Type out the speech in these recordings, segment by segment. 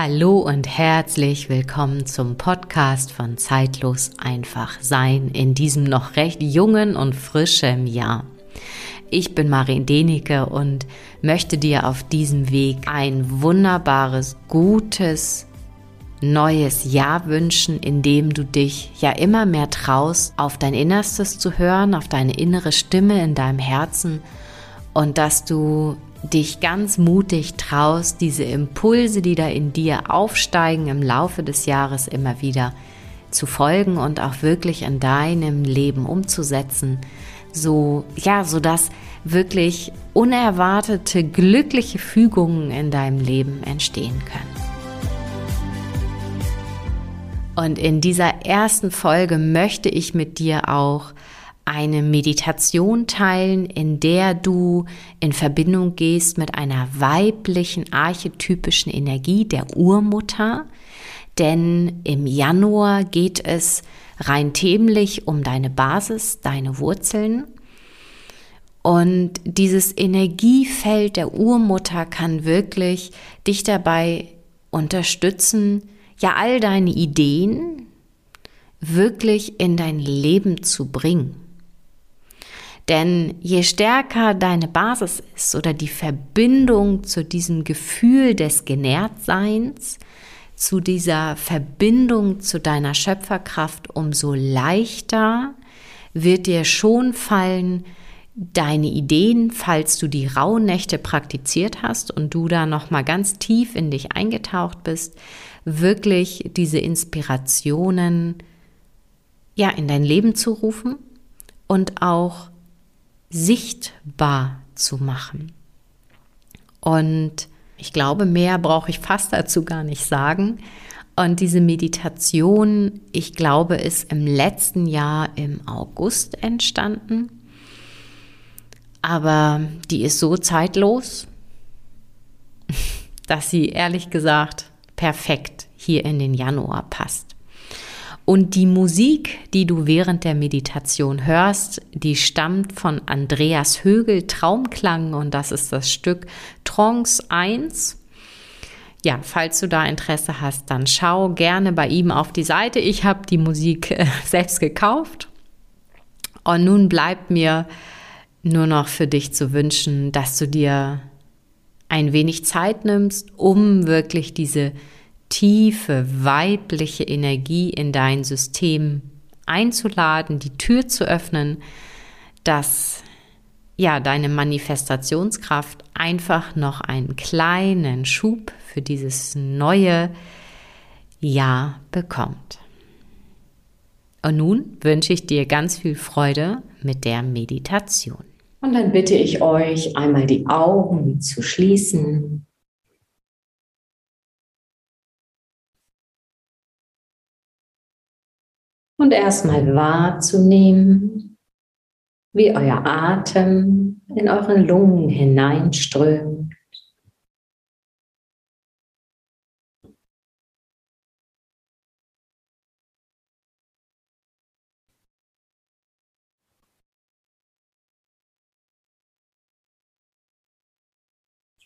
Hallo und herzlich willkommen zum Podcast von Zeitlos einfach sein in diesem noch recht jungen und frischen Jahr. Ich bin Marin Denike und möchte dir auf diesem Weg ein wunderbares, gutes, neues Jahr wünschen, in dem du dich ja immer mehr traust, auf dein Innerstes zu hören, auf deine innere Stimme in deinem Herzen und dass du dich ganz mutig traust, diese Impulse, die da in dir aufsteigen im Laufe des Jahres immer wieder zu folgen und auch wirklich in deinem Leben umzusetzen, so ja, so dass wirklich unerwartete glückliche Fügungen in deinem Leben entstehen können. Und in dieser ersten Folge möchte ich mit dir auch eine Meditation teilen, in der du in Verbindung gehst mit einer weiblichen archetypischen Energie der Urmutter. Denn im Januar geht es rein themlich um deine Basis, deine Wurzeln. Und dieses Energiefeld der Urmutter kann wirklich dich dabei unterstützen, ja all deine Ideen wirklich in dein Leben zu bringen. Denn je stärker deine Basis ist oder die Verbindung zu diesem Gefühl des Genährtseins, zu dieser Verbindung zu deiner Schöpferkraft, umso leichter wird dir schon fallen, deine Ideen, falls du die Rauhnächte praktiziert hast und du da noch mal ganz tief in dich eingetaucht bist, wirklich diese Inspirationen ja in dein Leben zu rufen und auch sichtbar zu machen. Und ich glaube, mehr brauche ich fast dazu gar nicht sagen. Und diese Meditation, ich glaube, ist im letzten Jahr im August entstanden. Aber die ist so zeitlos, dass sie ehrlich gesagt perfekt hier in den Januar passt. Und die Musik, die du während der Meditation hörst, die stammt von Andreas Högel Traumklang und das ist das Stück Trance 1. Ja, falls du da Interesse hast, dann schau gerne bei ihm auf die Seite. Ich habe die Musik äh, selbst gekauft. Und nun bleibt mir nur noch für dich zu wünschen, dass du dir ein wenig Zeit nimmst, um wirklich diese tiefe weibliche Energie in dein System einzuladen, die Tür zu öffnen, dass ja deine Manifestationskraft einfach noch einen kleinen Schub für dieses neue Jahr bekommt. Und nun wünsche ich dir ganz viel Freude mit der Meditation. Und dann bitte ich euch einmal die Augen zu schließen und erstmal wahrzunehmen, wie euer Atem in euren Lungen hineinströmt.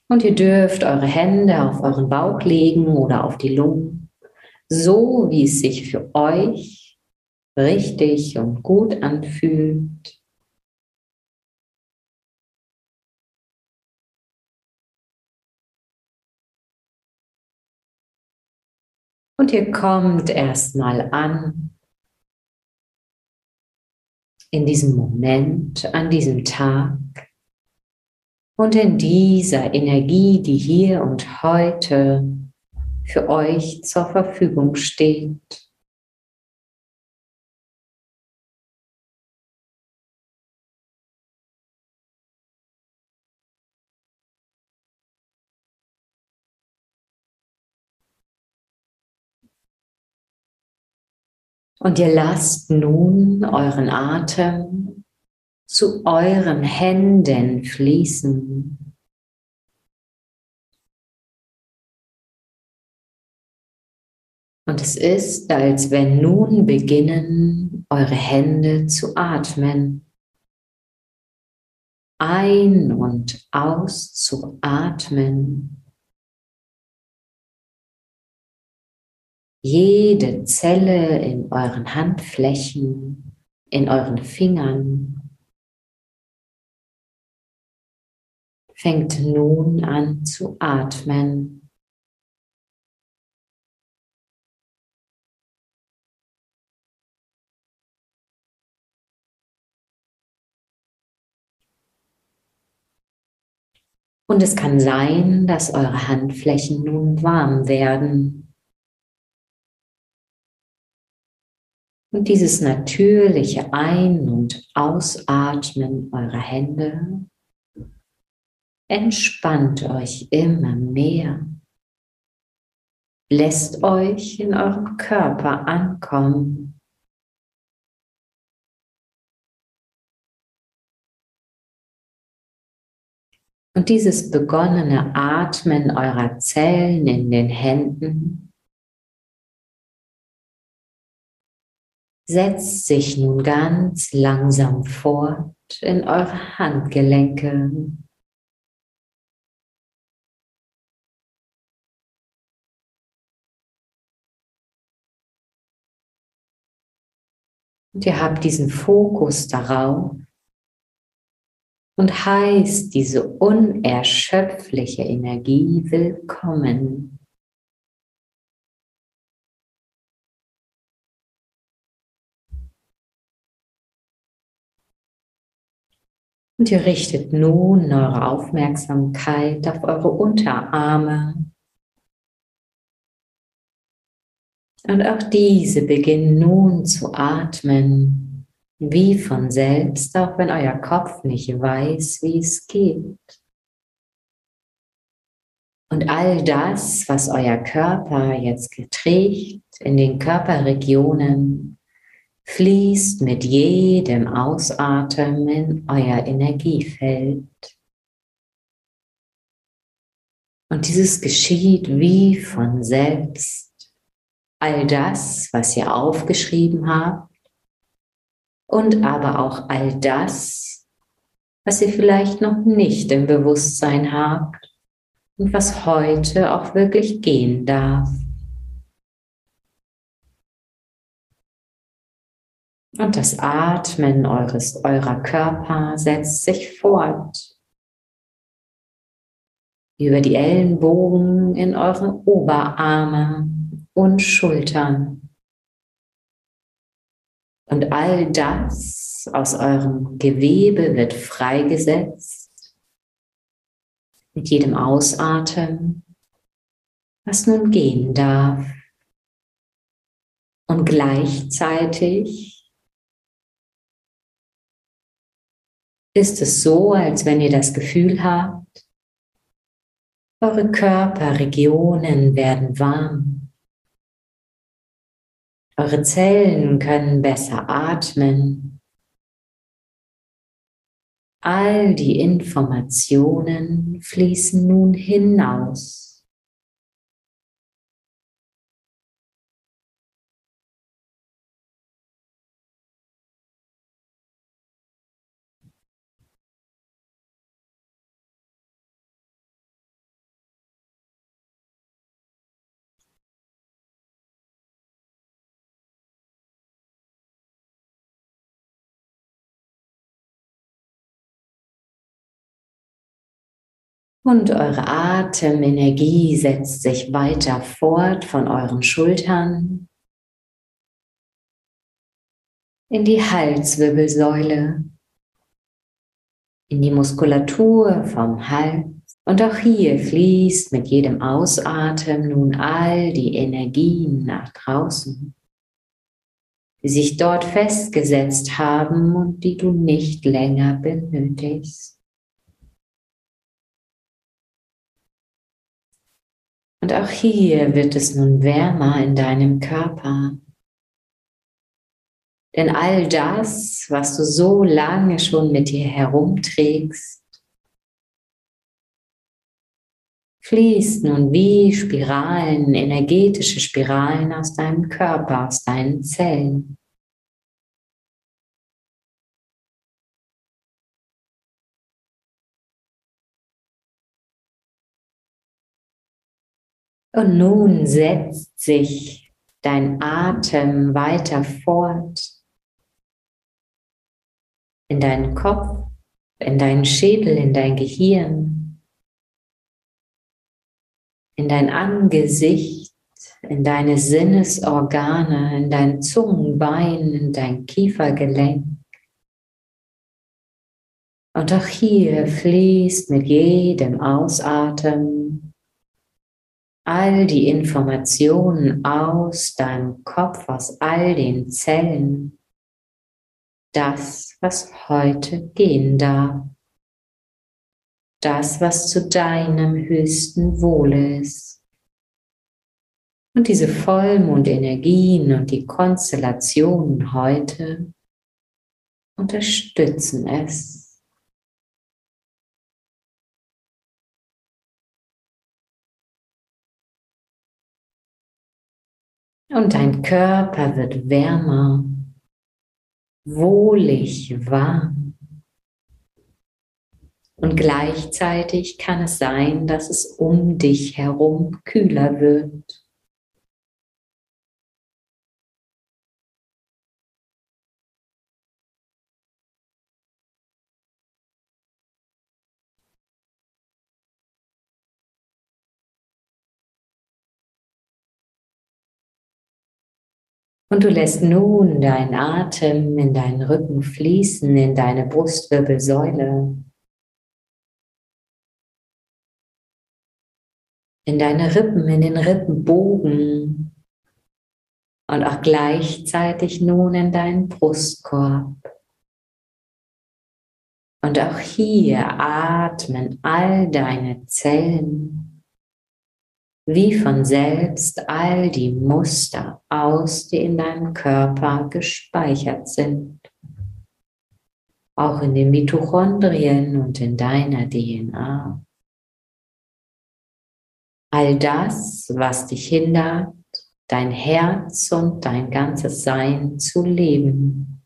Und ihr dürft eure Hände auf euren Bauch legen oder auf die Lungen, so wie es sich für euch richtig und gut anfühlt. Und ihr kommt erstmal an in diesem Moment, an diesem Tag und in dieser Energie, die hier und heute für euch zur Verfügung steht. Und ihr lasst nun euren Atem zu euren Händen fließen. Und es ist, als wenn nun beginnen, eure Hände zu atmen. Ein und aus zu atmen. Jede Zelle in euren Handflächen, in euren Fingern fängt nun an zu atmen. Und es kann sein, dass eure Handflächen nun warm werden. Und dieses natürliche Ein- und Ausatmen eurer Hände entspannt euch immer mehr. Lässt euch in eurem Körper ankommen. Und dieses begonnene Atmen eurer Zellen in den Händen setzt sich nun ganz langsam fort in eure Handgelenke. Und ihr habt diesen Fokus darauf, und heißt diese unerschöpfliche Energie willkommen. Und ihr richtet nun eure Aufmerksamkeit auf eure Unterarme. Und auch diese beginnen nun zu atmen wie von selbst, auch wenn euer Kopf nicht weiß, wie es geht. Und all das, was euer Körper jetzt geträgt in den Körperregionen, fließt mit jedem Ausatmen in euer Energiefeld. Und dieses geschieht wie von selbst. All das, was ihr aufgeschrieben habt, und aber auch all das, was ihr vielleicht noch nicht im Bewusstsein habt und was heute auch wirklich gehen darf. Und das Atmen eures, eurer Körper setzt sich fort über die Ellenbogen in eure Oberarme und Schultern. Und all das aus eurem Gewebe wird freigesetzt mit jedem Ausatmen, was nun gehen darf. Und gleichzeitig ist es so, als wenn ihr das Gefühl habt, eure Körperregionen werden warm. Eure Zellen können besser atmen. All die Informationen fließen nun hinaus. Und eure Atemenergie setzt sich weiter fort von euren Schultern in die Halswirbelsäule, in die Muskulatur vom Hals. Und auch hier fließt mit jedem Ausatmen nun all die Energien nach draußen, die sich dort festgesetzt haben und die du nicht länger benötigst. Und auch hier wird es nun wärmer in deinem Körper. Denn all das, was du so lange schon mit dir herumträgst, fließt nun wie Spiralen, energetische Spiralen aus deinem Körper, aus deinen Zellen. Und nun setzt sich dein Atem weiter fort in deinen Kopf, in deinen Schädel, in dein Gehirn, in dein Angesicht, in deine Sinnesorgane, in dein Zungenbein, in dein Kiefergelenk. Und auch hier fließt mit jedem Ausatmen all die Informationen aus deinem Kopf, aus all den Zellen, das, was heute gehen darf, das, was zu deinem höchsten Wohle ist. Und diese Vollmondenergien und die Konstellationen heute unterstützen es. Und dein Körper wird wärmer, wohlig warm. Und gleichzeitig kann es sein, dass es um dich herum kühler wird. Und du lässt nun deinen Atem in deinen Rücken fließen, in deine Brustwirbelsäule, in deine Rippen, in den Rippenbogen. Und auch gleichzeitig nun in deinen Brustkorb. Und auch hier atmen all deine Zellen wie von selbst all die Muster aus, die in deinem Körper gespeichert sind. Auch in den Mitochondrien und in deiner DNA. All das, was dich hindert, dein Herz und dein ganzes Sein zu leben.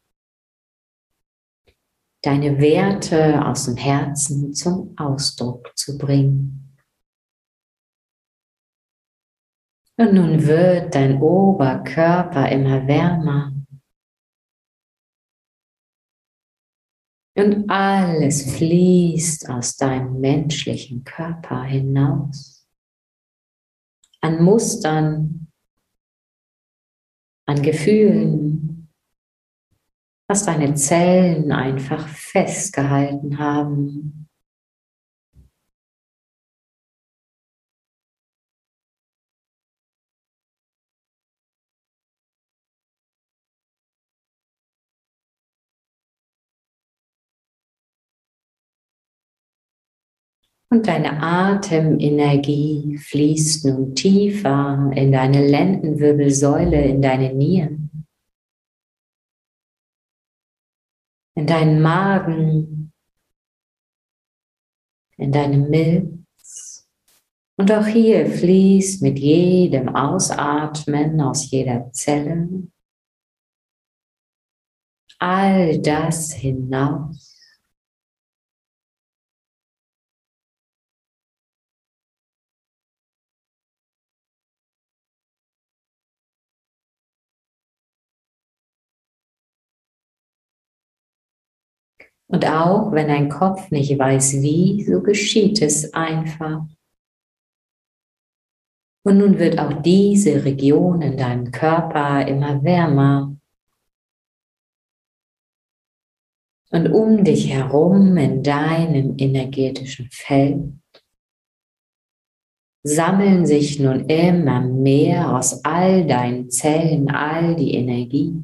Deine Werte aus dem Herzen zum Ausdruck zu bringen. Und nun wird dein Oberkörper immer wärmer. Und alles fließt aus deinem menschlichen Körper hinaus. An Mustern, an Gefühlen, was deine Zellen einfach festgehalten haben. Und deine Atemenergie fließt nun tiefer in deine Lendenwirbelsäule, in deine Nieren, in deinen Magen, in deine Milz. Und auch hier fließt mit jedem Ausatmen aus jeder Zelle all das hinaus Und auch wenn dein Kopf nicht weiß wie, so geschieht es einfach. Und nun wird auch diese Region in deinem Körper immer wärmer. Und um dich herum in deinem energetischen Feld sammeln sich nun immer mehr aus all deinen Zellen all die Energie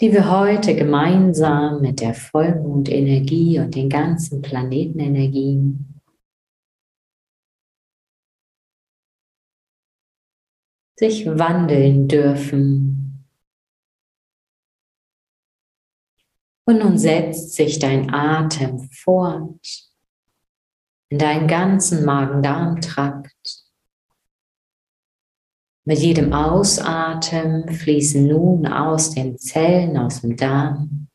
die wir heute gemeinsam mit der Vollmondenergie und den ganzen Planetenenergien sich wandeln dürfen. Und nun setzt sich dein Atem fort in deinen ganzen Magen-Darm-Trakt mit jedem Ausatmen fließen nun aus den Zellen, aus dem Darm,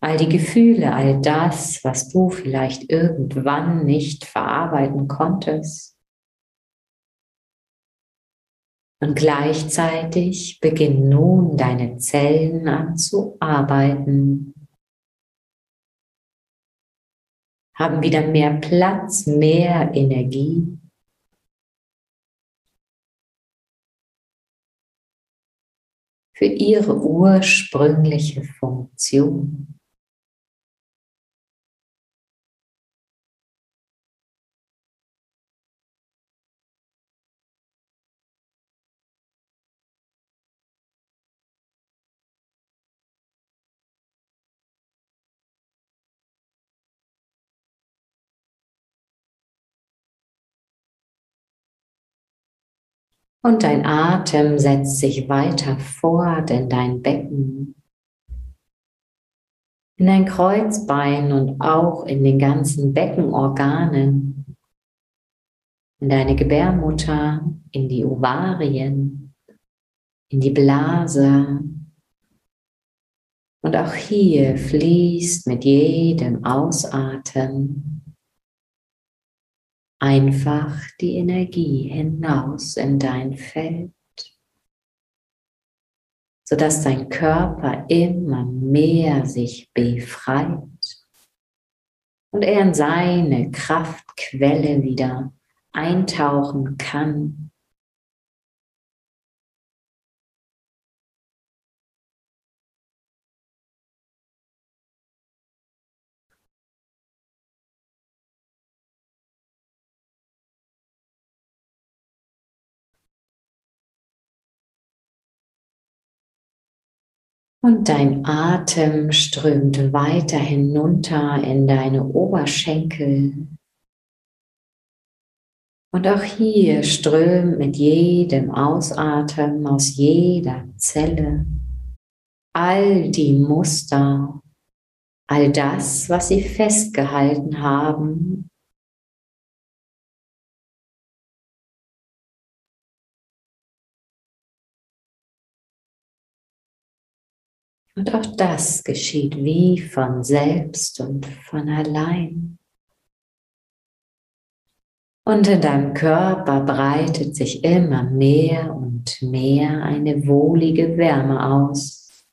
all die Gefühle, all das, was du vielleicht irgendwann nicht verarbeiten konntest, Und gleichzeitig beginnen nun deine Zellen an zu arbeiten. Haben wieder mehr Platz, mehr Energie. Für ihre ursprüngliche Funktion. Und dein Atem setzt sich weiter fort in dein Becken, in dein Kreuzbein und auch in den ganzen Beckenorganen, in deine Gebärmutter, in die Ovarien, in die Blase. Und auch hier fließt mit jedem Ausatmen einfach die Energie hinaus in dein Feld, sodass dein Körper immer mehr sich befreit und er in seine Kraftquelle wieder eintauchen kann Und dein Atem strömt weiter hinunter in deine Oberschenkel. Und auch hier strömt mit jedem Ausatmen aus jeder Zelle all die Muster, all das, was sie festgehalten haben, Und auch das geschieht wie von selbst und von allein. Und in deinem Körper breitet sich immer mehr und mehr eine wohlige Wärme aus.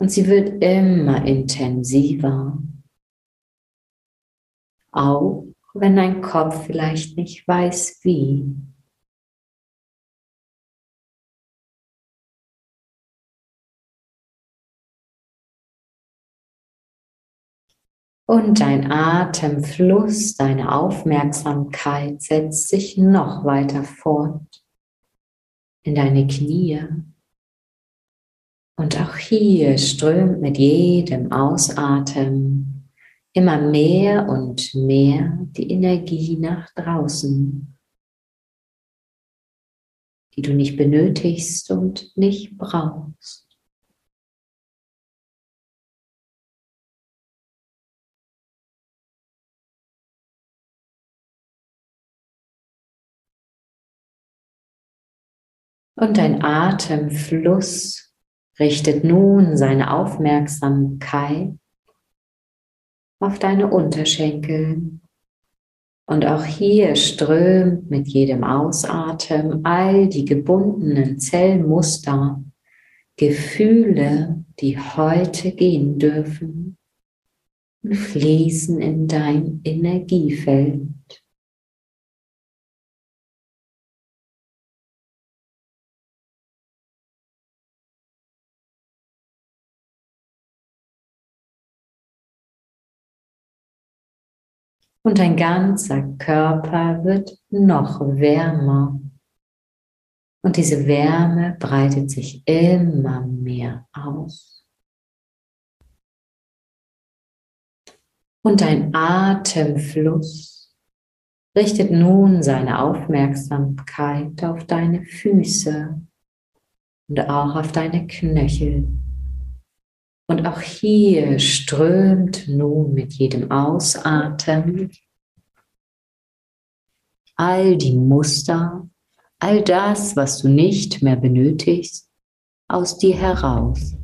Und sie wird immer intensiver. Auch wenn dein Kopf vielleicht nicht weiß wie. Und dein Atemfluss, deine Aufmerksamkeit setzt sich noch weiter fort in deine Knie. Und auch hier strömt mit jedem Ausatmen immer mehr und mehr die Energie nach draußen, die du nicht benötigst und nicht brauchst. Und dein Atemfluss richtet nun seine Aufmerksamkeit auf deine Unterschenkel. Und auch hier strömt mit jedem Ausatmen all die gebundenen Zellmuster, Gefühle, die heute gehen dürfen, und fließen in dein Energiefeld. Und dein ganzer Körper wird noch wärmer. Und diese Wärme breitet sich immer mehr aus. Und dein Atemfluss richtet nun seine Aufmerksamkeit auf deine Füße und auch auf deine Knöchel. Und auch hier strömt nun mit jedem Ausatmen all die Muster, all das, was du nicht mehr benötigst, aus dir heraus.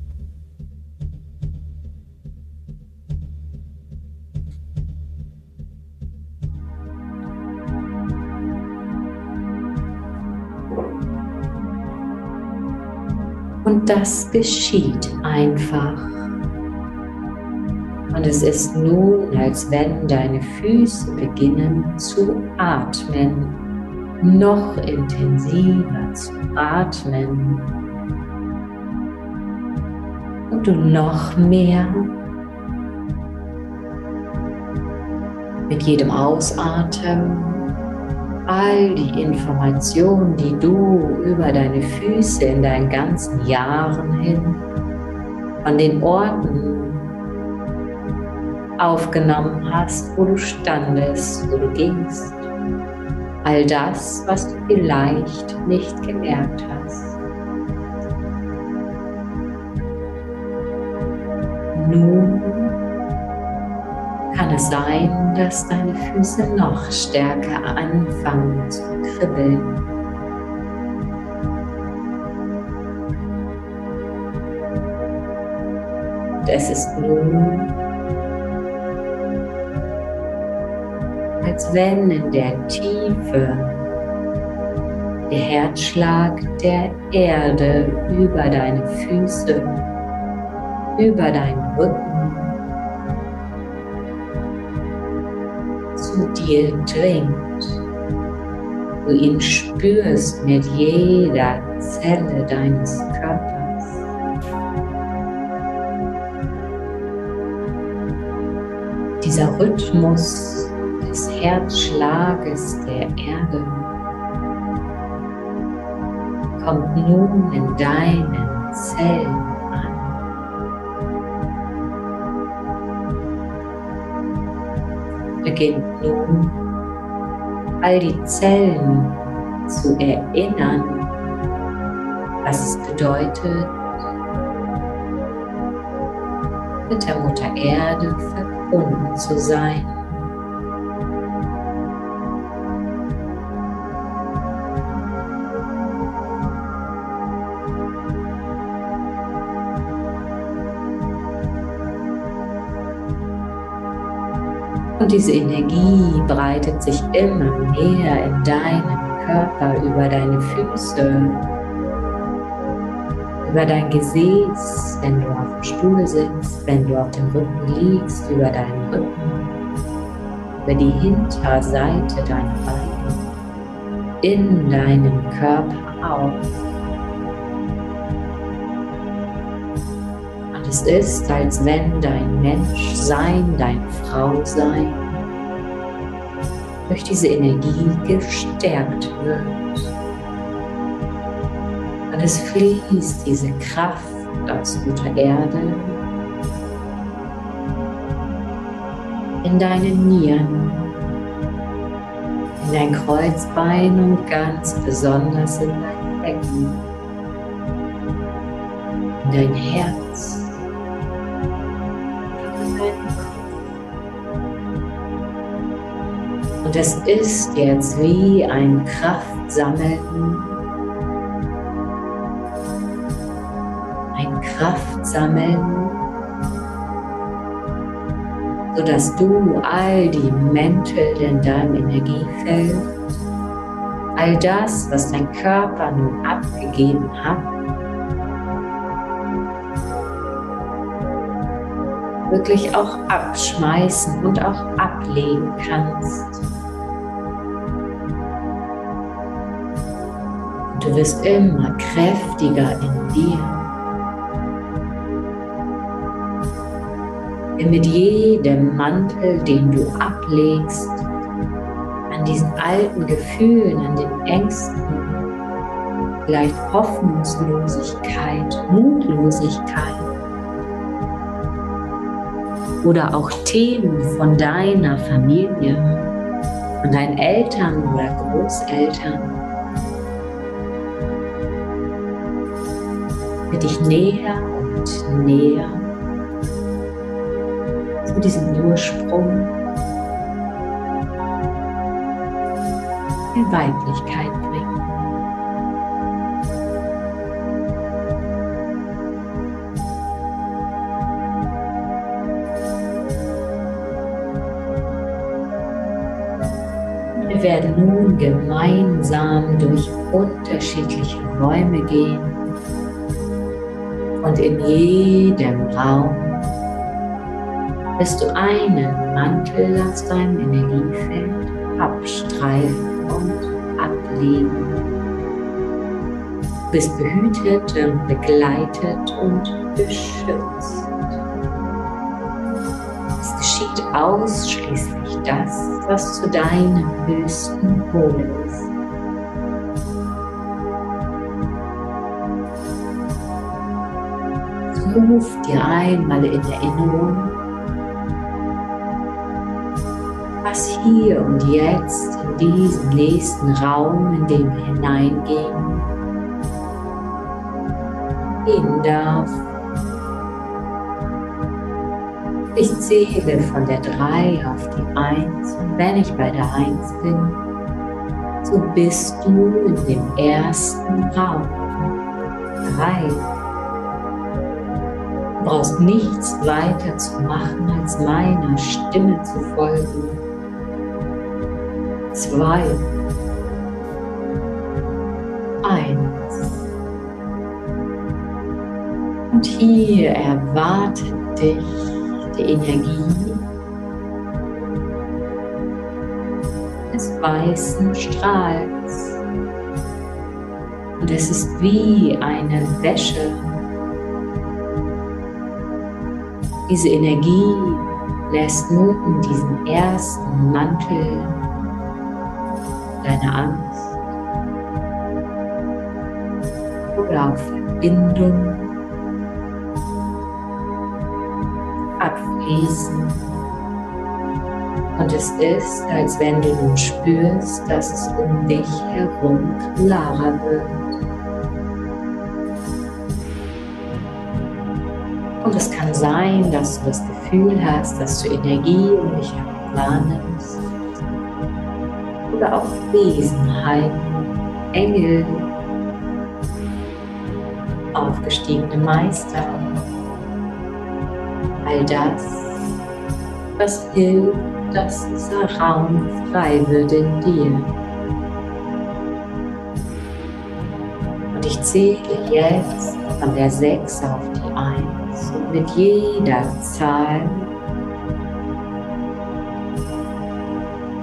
Und das geschieht einfach. Und es ist nun, als wenn deine Füße beginnen zu atmen, noch intensiver zu atmen. Und du noch mehr mit jedem Ausatmen all die Informationen, die du über deine Füße in deinen ganzen Jahren hin von den Orten aufgenommen hast, wo du standest, wo du gingst. All das, was du vielleicht nicht gemerkt hast. Nun kann es sein, dass deine Füße noch stärker anfangen zu kribbeln. Es ist nun, als wenn in der Tiefe der Herzschlag der Erde über deine Füße, über deinen Rücken zu dir dringt. Du ihn spürst mit jeder Zelle deines Körpers. Dieser Rhythmus Herzschlages der Erde kommt nun in deinen Zellen beginnt nun all die Zellen zu erinnern, was es bedeutet, mit der Mutter Erde verbunden zu sein. Und diese Energie breitet sich immer mehr in deinem Körper über deine Füße, über dein Gesäß, wenn du auf dem Stuhl sitzt, wenn du auf dem Rücken liegst, über deinen Rücken, über die Hinterseite deiner Beine, in deinem Körper auf. Es ist, als wenn dein Menschsein, dein Frausein durch diese Energie gestärkt wird. Und es fließt diese Kraft aus Mutter Erde in deine Nieren, in dein Kreuzbein und ganz besonders in dein Becken, in dein Herz. Es ist jetzt wie ein Kraftsammeln, ein Kraftsammeln, sodass du all die Mäntel in deinem Energiefeld, all das, was dein Körper nun abgegeben hat, wirklich auch abschmeißen und auch ablegen kannst. Du wirst immer kräftiger in dir. Denn mit jedem Mantel, den du ablegst, an diesen alten Gefühlen, an den Ängsten, vielleicht Hoffnungslosigkeit, Mutlosigkeit oder auch Themen von deiner Familie, von deinen Eltern oder Großeltern, für dich näher und näher. Zu diesem Ursprung. Der Weiblichkeit bringen. Wir werden nun gemeinsam durch unterschiedliche Räume gehen Und in jedem Raum wirst du einen Mantel aus deinem Energiefeld abstreifen und ablegen. Du bist behütet und begleitet und beschützt. Es geschieht ausschließlich das, was zu deinem höchsten Wohle Ruf dir einmal in Erinnerung, was hier und jetzt in diesen nächsten Raum, in dem wir hineingehen, gehen darf. Ich zähle von der 3 auf die 1 und wenn ich bei der 1 bin, so bist du in dem ersten Raum. 3. Brauchst nichts weiter zu machen, als meiner Stimme zu folgen. 2. 1. Und hier erwartet dich die Energie des weißen Strahls. Und es ist wie eine Wäsche. Diese Energie lässt nun in diesen ersten Mantel deine Angst oder auch Verbindung abfließen. Und es ist, als wenn du nun spürst, dass es um dich herum klarer wird. Und es kann sein, dass du das Gefühl hast, dass du Energie um dich herum wahrnimmst. Oder auch Wesenheiten, Engel, aufgestiegene Meister all das, was hilft, dass dieser Raum frei wird in dir. Und ich zähle jetzt von der 6 auf die 1 und mit jeder Zahl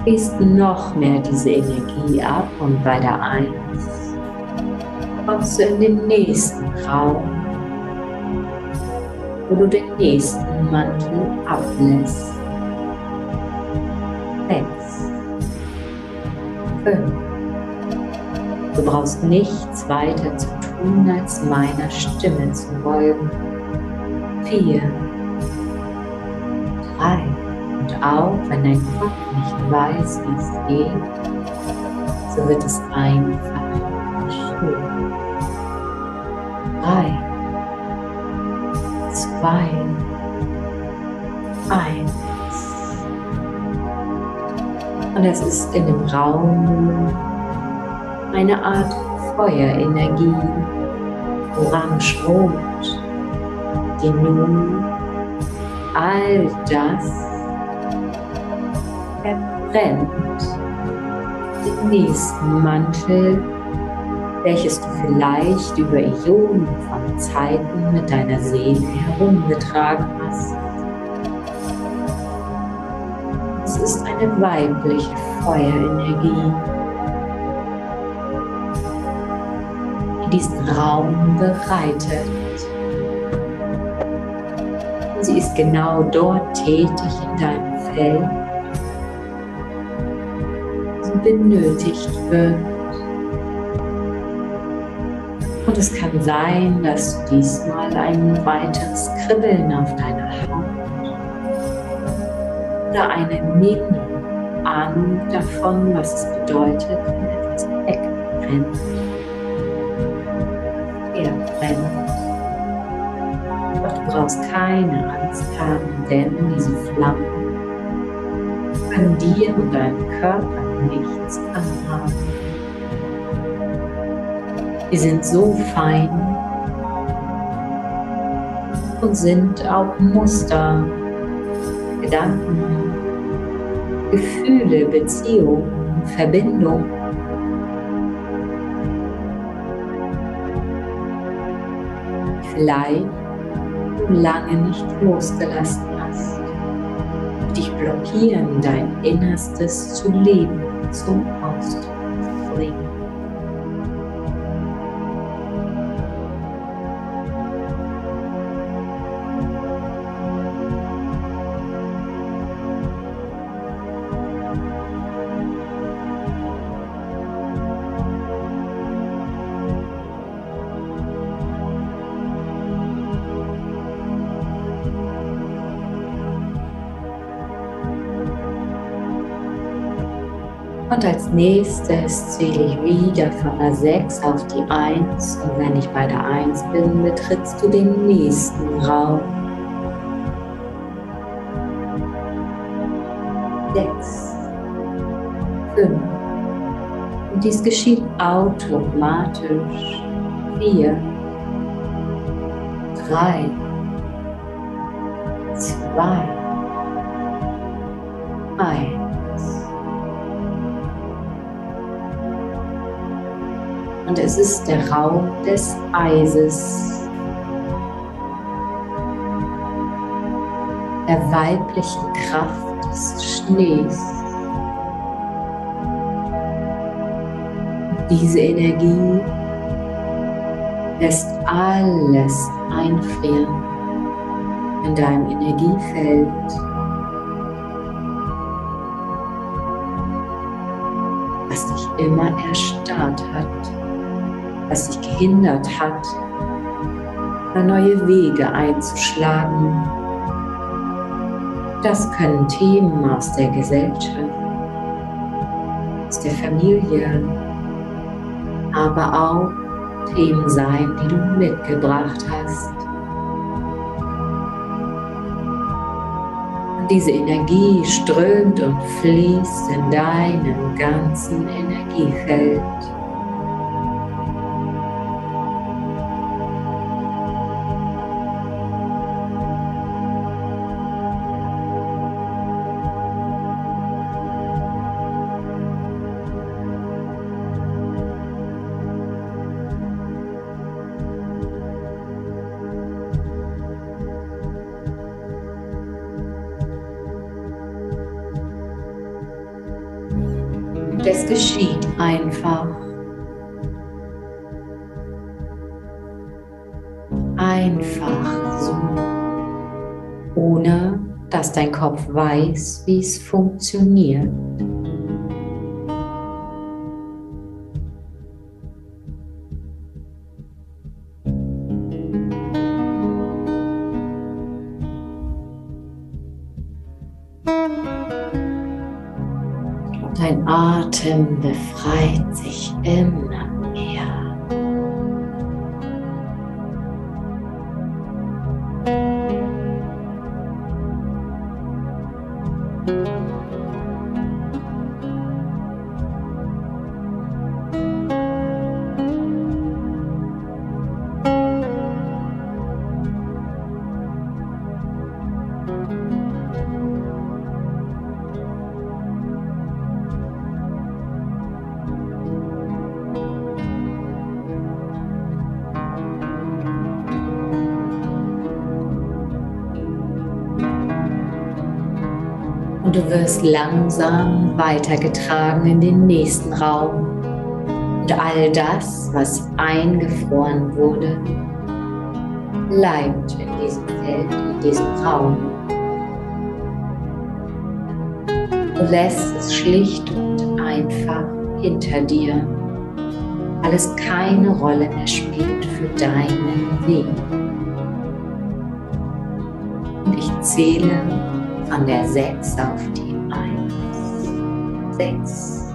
fließt noch mehr diese Energie ab und bei der 1 kommst du in den nächsten Raum wo du den nächsten Mantel ablässt. Sechs. Fünf. Du brauchst nichts weiter zu tun, als meiner Stimme zu folgen. Vier. Drei. Und auch wenn dein Kopf nicht weiß, wie es geht, so wird es einfach schön. Drei zwei, eins. Und es ist in dem Raum eine Art Feuerenergie, orange-rot, die nun all das verbrennt, den nächsten Mantel welches du vielleicht über Ionen von Zeiten mit deiner Seele herumgetragen hast. Es ist eine weibliche Feuerenergie, die diesen Raum bereitet. Genau dort tätig in deinem Feld, sie benötigt wird und es kann sein, dass du diesmal ein weiteres Kribbeln auf deiner Haut oder eine Mini-Ahnung davon, was es bedeutet, wenn etwas wegbrennt. Er brennt. Doch du brauchst keine Angst haben, denn diese Flammen können dir und deinem Körper nichts anhaben. Die sind so fein und sind auch Muster, Gedanken, Gefühle, Beziehungen, Verbindungen. vielleicht lange nicht losgelassen hast, dich blockieren, dein Innerstes zu leben, zu nächstes zähle ich wieder von der 6 auf die 1. Und wenn ich bei der 1 bin, betrittst du den nächsten Raum. 6, 5. Und dies geschieht automatisch. 4, 3, 2, es ist der Raum des Eises, der weiblichen Kraft des Schnees. Diese Energie lässt alles einfrieren in deinem Energiefeld. was dich immer erstarrt hat was dich gehindert hat, neue Wege einzuschlagen. Das können Themen aus der Gesellschaft, aus der Familie, aber auch Themen sein, die du mitgebracht hast. Und diese Energie strömt und fließt in deinem ganzen Energiefeld. Und es geschieht einfach. Einfach so. Ohne dass dein Kopf weiß, wie es funktioniert. Atem befreit sich immer wirst langsam weitergetragen in den nächsten Raum. Und all das, was eingefroren wurde, bleibt in diesem Feld, in diesem Raum. Du lässt es schlicht und einfach hinter dir, weil es keine Rolle mehr spielt für deinen Weg. Und ich zähle von der 6 auf die 1. 6,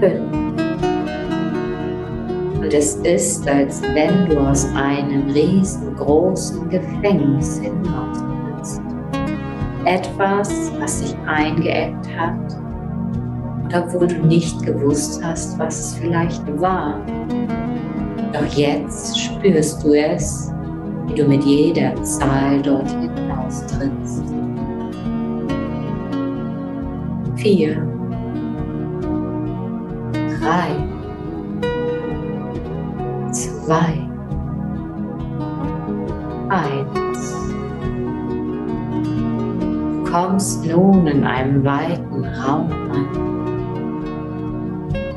5. Und es ist, als wenn du aus einem riesengroßen Gefängnis hinaus. Etwas, was sich eingeengt hat oder wo du nicht gewusst hast, was es vielleicht war. Doch jetzt spürst du es, wie du mit jeder Zahl dort hinaustrittst. Vier, drei, zwei, eins. Du kommst nun in einem weiten Raum an,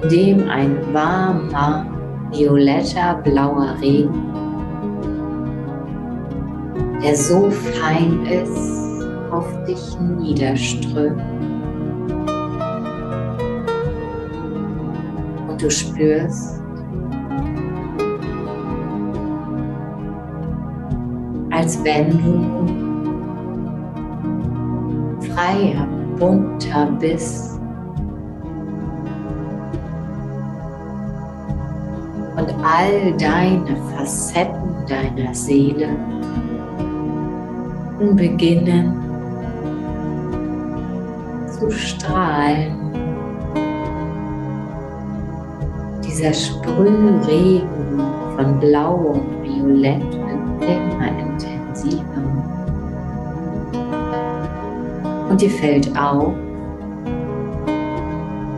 in dem ein warmer, violetter, blauer Regen, der so fein ist, auf dich niederströmt. Du spürst, als wenn du freier, bunter bist. Und all deine Facetten deiner Seele beginnen zu strahlen. Dieser Sprühregen von Blau und Violett wird immer intensiver. Und dir fällt auf,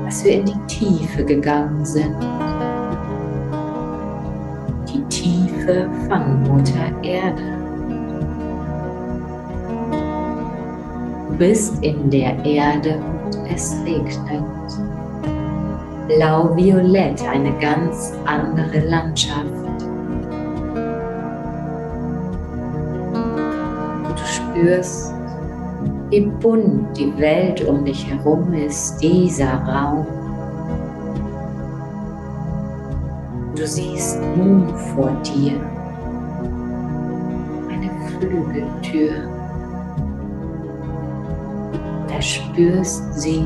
dass wir in die Tiefe gegangen sind. Die Tiefe von Mutter Erde. Du bist in der Erde und es regnet. Blau-violett, eine ganz andere Landschaft. Du spürst, wie bunt die Welt um dich herum ist, dieser Raum. Du siehst nun vor dir eine Flügeltür. Da spürst sie,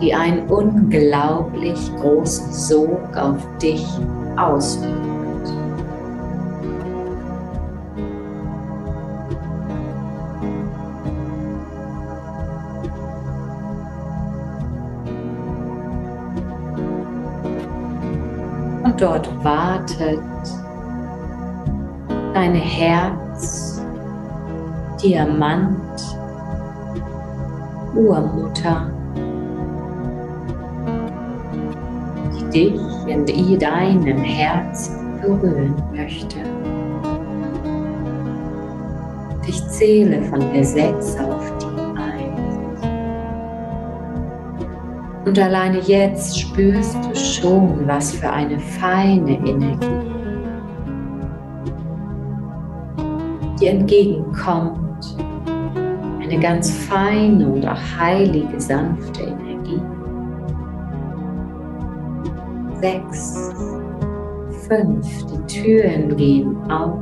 die einen unglaublich großen Sog auf dich ausübt. Und dort wartet deine Herz, Diamant, Urmutter. Dich in deinem Herz berühren möchte. Ich zähle von der 6 auf die 1. Und alleine jetzt spürst du schon, was für eine feine Energie dir entgegenkommt. Eine ganz feine und auch heilige, sanfte Energie. Sechs, fünf, die Türen gehen auf.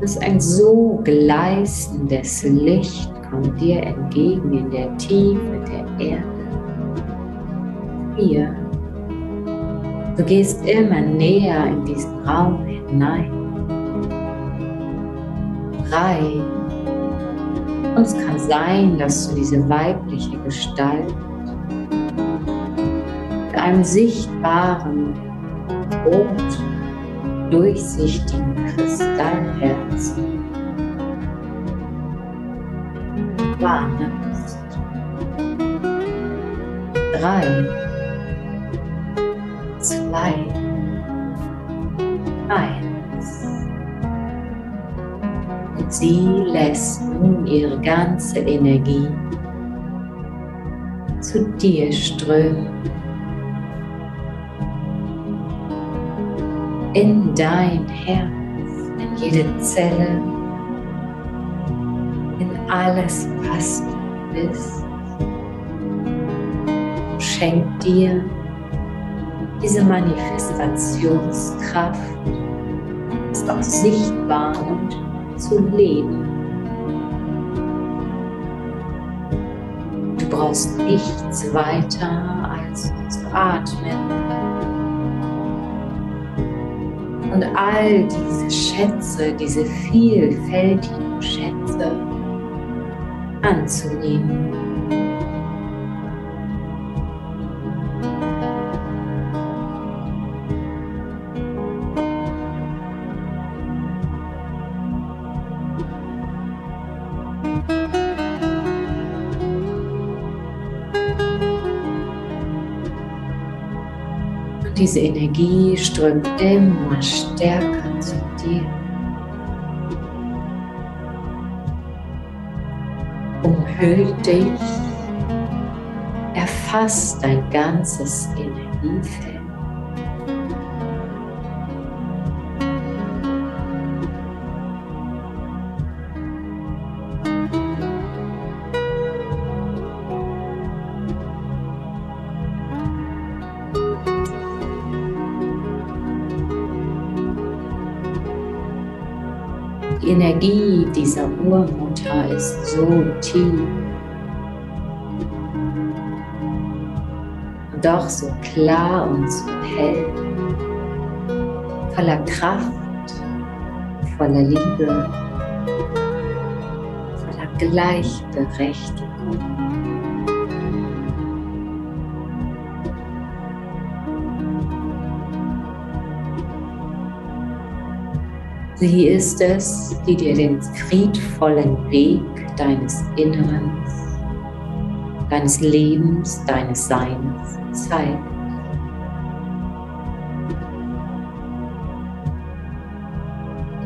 Ist ein so gleißendes Licht kommt dir entgegen in der Tiefe der Erde. Vier. Du gehst immer näher in diesen Raum hinein. Drei. Und es kann sein, dass du diese weibliche Gestalt einem sichtbaren, rot durchsichtigen Kristallherzen wahrnimmst. Drei, zwei, eins. Und sie lässt nun ihre ganze Energie zu dir strömen. In dein Herz, in jede Zelle, in alles, was du bist. Schenk dir diese Manifestationskraft, ist auch sichtbar und zu leben. Du brauchst nichts weiter als zu atmen und all diese Schätze, diese vielfältigen Schätze anzunehmen. Diese Energie strömt immer stärker zu dir. Umhüllt dich, erfasst dein ganzes Energiefeld. Dieser Urmutter ist so tief und doch so klar und so hell, voller Kraft, voller Liebe, voller Gleichberechtigung. Sie ist es, die dir den friedvollen Weg deines Inneren, deines Lebens, deines Seins zeigt.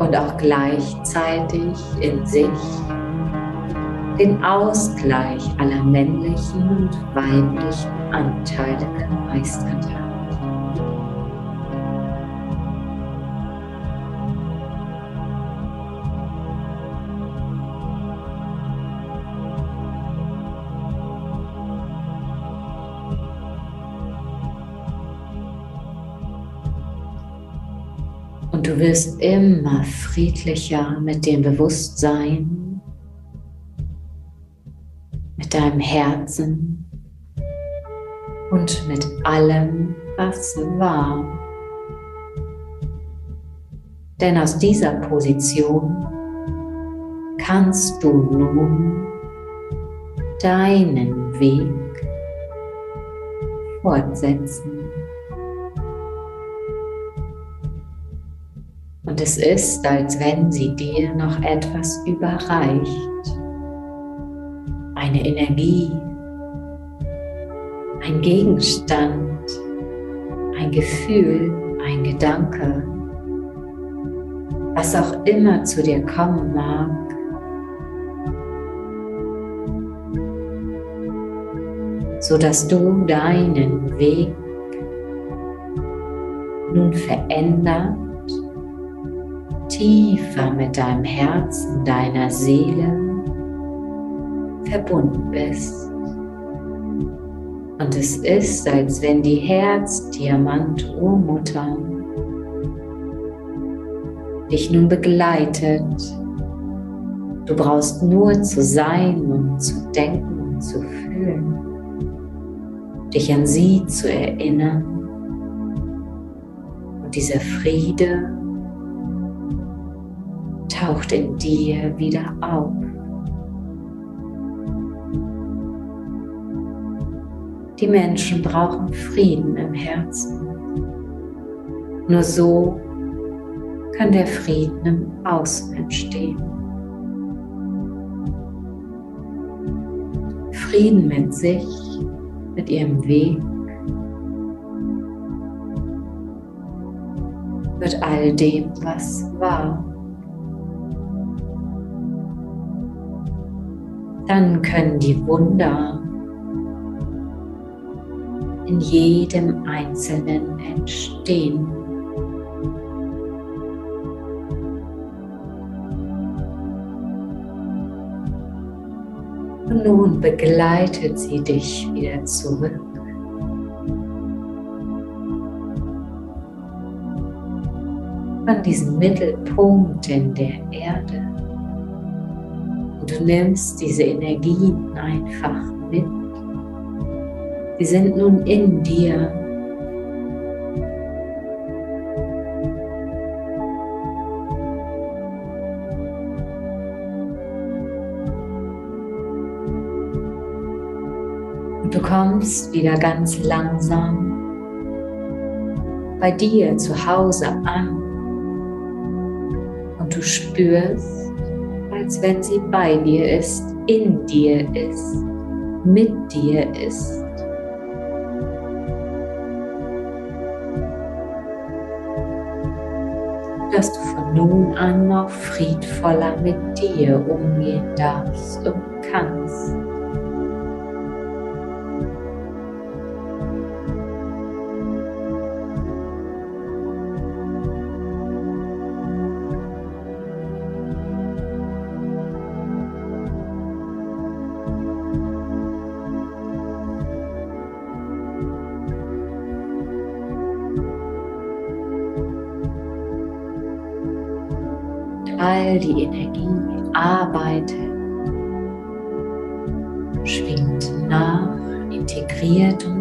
Und auch gleichzeitig in sich den Ausgleich aller männlichen und weiblichen Anteile gemeistert hat. Du wirst immer friedlicher mit dem Bewusstsein, mit deinem Herzen und mit allem, was war. Denn aus dieser Position kannst du nun deinen Weg fortsetzen. Es ist, als wenn sie dir noch etwas überreicht. Eine Energie, ein Gegenstand, ein Gefühl, ein Gedanke, was auch immer zu dir kommen mag. so dass du deinen Weg nun verändert tiefer mit deinem Herzen, deiner Seele verbunden bist. Und es ist, als wenn die Herzdiamant-Urmutter dich nun begleitet. Du brauchst nur zu sein und zu denken und zu fühlen, dich an sie zu erinnern. Und dieser Friede taucht in dir wieder auf. Die Menschen brauchen Frieden im Herzen. Nur so kann der Frieden im Außen entstehen. Frieden mit sich, mit ihrem Weg, mit all dem, was war. Dann können die Wunder in jedem Einzelnen entstehen. Und nun begleitet sie dich wieder zurück. An diesem Mittelpunkt in der Erde du nimmst diese Energien einfach mit. Sie sind nun in dir. Und du kommst wieder ganz langsam bei dir zu Hause an und du spürst, als wenn sie bei dir ist, in dir ist, mit dir ist. dass du von nun an noch friedvoller mit dir umgehen darfst und kannst.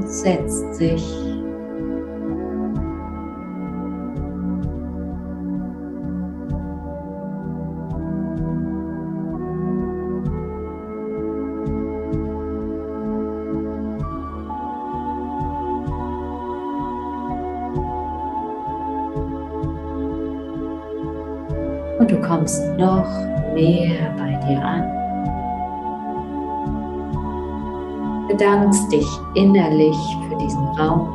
Setzt sich. und du kommst noch mehr bei dir an. Bedankst dich innerlich für diesen Raum.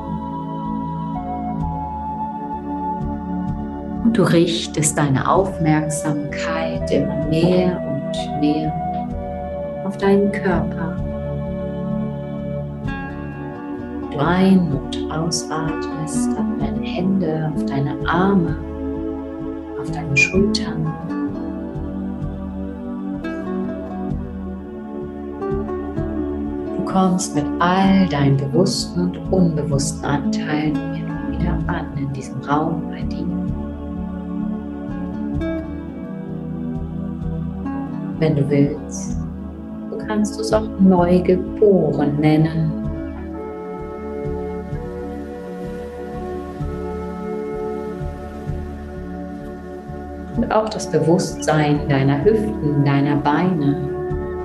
Und du richtest deine Aufmerksamkeit immer mehr und mehr auf deinen Körper. Du ein- und ausatmest auf deine Hände, auf deine Arme auf deinen Schultern. Kommst mit all deinen bewussten und unbewussten Anteilen wieder an in diesem Raum bei dir. Wenn du willst, du kannst es auch Neugeboren nennen und auch das Bewusstsein deiner Hüften, deiner Beine,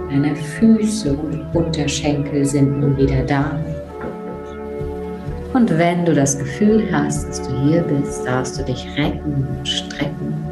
deiner Füße und Unterschenkel sind nun wieder da. Und wenn du das Gefühl hast, dass du hier bist, darfst du dich recken und strecken.